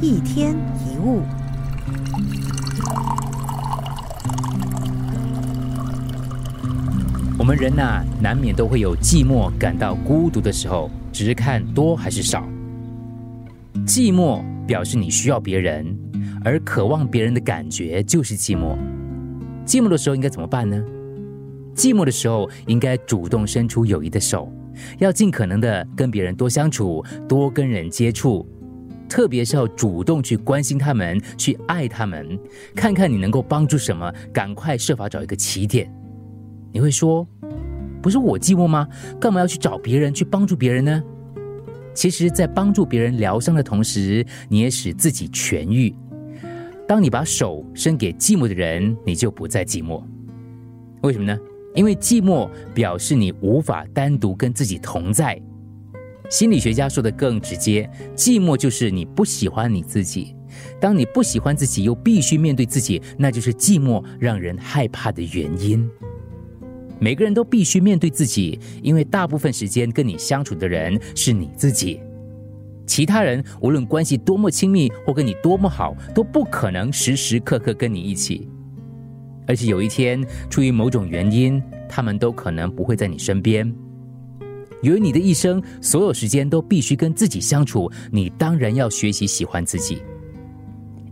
一天一物。我们人呐、难免都会有寂寞、感到孤独的时候，只是看多还是少。寂寞表示你需要别人，而渴望别人的感觉就是寂寞。寂寞的时候应该怎么办呢？寂寞的时候应该主动伸出友谊的手，要尽可能的跟别人多相处，多跟人接触，特别是要主动去关心他们，去爱他们，看看你能够帮助什么，赶快设法找一个起点。你会说，不是我寂寞吗？干嘛要去找别人去帮助别人呢？其实，在帮助别人疗伤的同时，你也使自己痊愈。当你把手伸给寂寞的人，你就不再寂寞。为什么呢？因为寂寞表示你无法单独跟自己同在。心理学家说的更直接，寂寞就是你不喜欢你自己。当你不喜欢自己，又必须面对自己，那就是寂寞让人害怕的原因。每个人都必须面对自己，因为大部分时间跟你相处的人是你自己。其他人无论关系多么亲密或跟你多么好，都不可能时时刻刻跟你一起。而且有一天，出于某种原因，他们都可能不会在你身边。由于你的一生所有时间都必须跟自己相处，你当然要学习喜欢自己。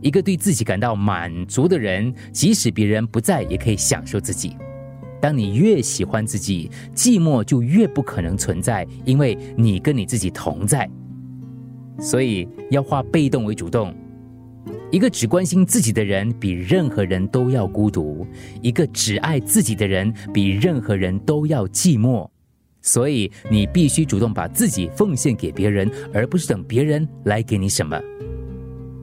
一个对自己感到满足的人，即使别人不在，也可以享受自己。当你越喜欢自己，寂寞就越不可能存在，因为你跟你自己同在。所以要化被动为主动。一个只关心自己的人，比任何人都要孤独；一个只爱自己的人，比任何人都要寂寞。所以你必须主动把自己奉献给别人，而不是等别人来给你什么。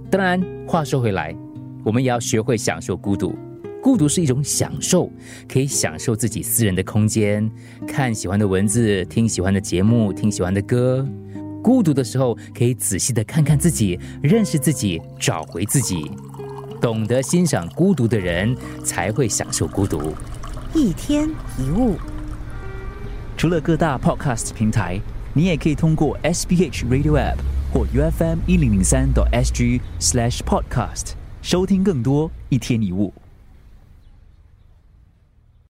当然，话说回来，我们也要学会享受孤独。孤独是一种享受，可以享受自己私人的空间，看喜欢的文字，听喜欢的节目，听喜欢的歌。孤独的时候，可以仔细的看看自己，认识自己，找回自己。懂得欣赏孤独的人，才会享受孤独。一天一物。除了各大 podcast 平台，你也可以通过 SBH Radio App 或 UFM 一零零三 SG slash podcast 收听更多一天一物。